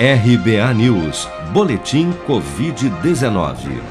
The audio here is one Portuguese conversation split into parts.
RBA News, Boletim Covid-19.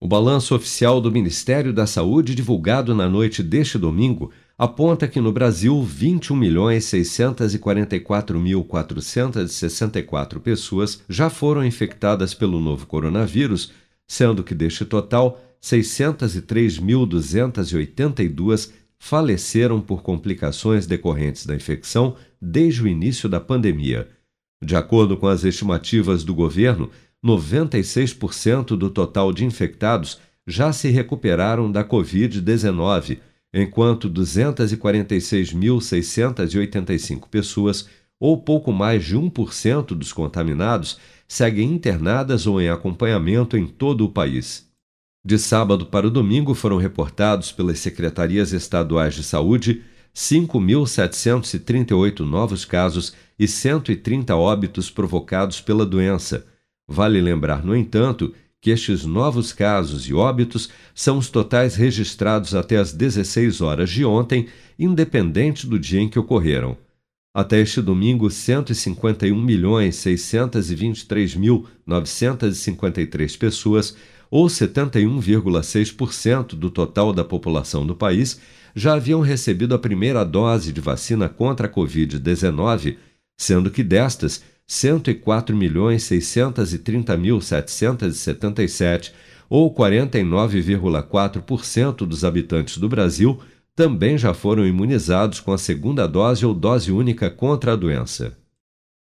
O balanço oficial do Ministério da Saúde, divulgado na noite deste domingo, aponta que no Brasil 21.644.464 pessoas já foram infectadas pelo novo coronavírus, sendo que deste total, 603.282 faleceram por complicações decorrentes da infecção desde o início da pandemia. De acordo com as estimativas do governo, 96% do total de infectados já se recuperaram da Covid-19, enquanto 246.685 pessoas, ou pouco mais de 1% dos contaminados, seguem internadas ou em acompanhamento em todo o país. De sábado para o domingo foram reportados pelas secretarias estaduais de saúde 5.738 novos casos e 130 óbitos provocados pela doença. Vale lembrar, no entanto, que estes novos casos e óbitos são os totais registrados até as 16 horas de ontem, independente do dia em que ocorreram. Até este domingo, 151.623.953 pessoas, ou 71,6% do total da população do país, já haviam recebido a primeira dose de vacina contra a Covid-19, sendo que destas, 104.630.777, ou 49,4% dos habitantes do Brasil, também já foram imunizados com a segunda dose ou dose única contra a doença.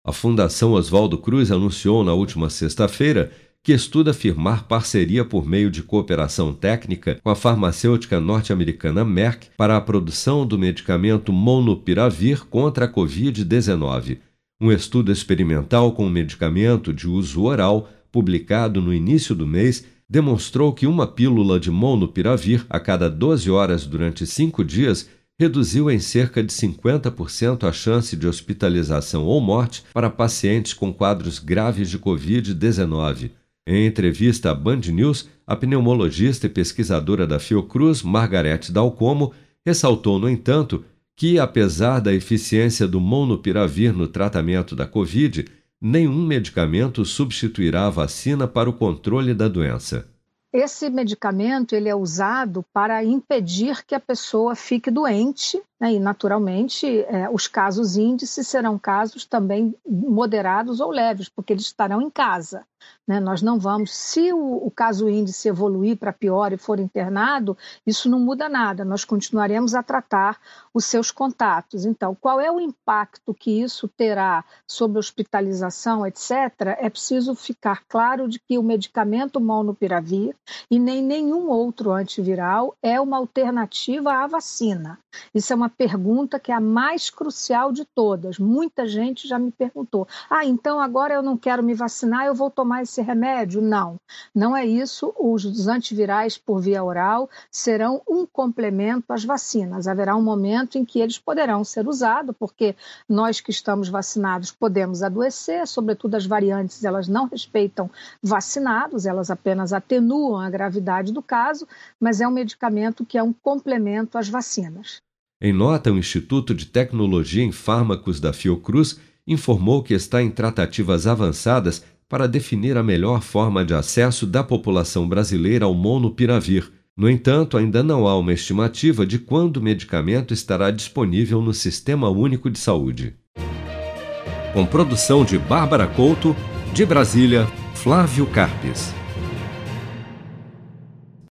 A Fundação Oswaldo Cruz anunciou na última sexta-feira que estuda firmar parceria por meio de cooperação técnica com a farmacêutica norte-americana Merck para a produção do medicamento Monopiravir contra a Covid-19. Um estudo experimental com o medicamento de uso oral, publicado no início do mês, demonstrou que uma pílula de Monopiravir a cada 12 horas durante cinco dias reduziu em cerca de 50% a chance de hospitalização ou morte para pacientes com quadros graves de Covid-19. Em entrevista à Band News, a pneumologista e pesquisadora da Fiocruz, Margarete Dalcomo, ressaltou, no entanto, que, apesar da eficiência do monopiravir no tratamento da Covid, nenhum medicamento substituirá a vacina para o controle da doença. Esse medicamento ele é usado para impedir que a pessoa fique doente? E, naturalmente, é, os casos índices serão casos também moderados ou leves, porque eles estarão em casa. Né? Nós não vamos, se o, o caso índice evoluir para pior e for internado, isso não muda nada, nós continuaremos a tratar os seus contatos. Então, qual é o impacto que isso terá sobre hospitalização, etc., é preciso ficar claro de que o medicamento molnupiravir e nem nenhum outro antiviral é uma alternativa à vacina. Isso é uma pergunta que é a mais crucial de todas. Muita gente já me perguntou: ah, então agora eu não quero me vacinar, eu vou tomar esse remédio? Não, não é isso. Os antivirais por via oral serão um complemento às vacinas. Haverá um momento em que eles poderão ser usados, porque nós que estamos vacinados podemos adoecer, sobretudo as variantes, elas não respeitam vacinados, elas apenas atenuam a gravidade do caso, mas é um medicamento que é um complemento às vacinas. Em nota, o Instituto de Tecnologia em Fármacos da Fiocruz informou que está em tratativas avançadas para definir a melhor forma de acesso da população brasileira ao monopiravir. No entanto, ainda não há uma estimativa de quando o medicamento estará disponível no Sistema Único de Saúde. Com produção de Bárbara Couto, de Brasília, Flávio Carpes.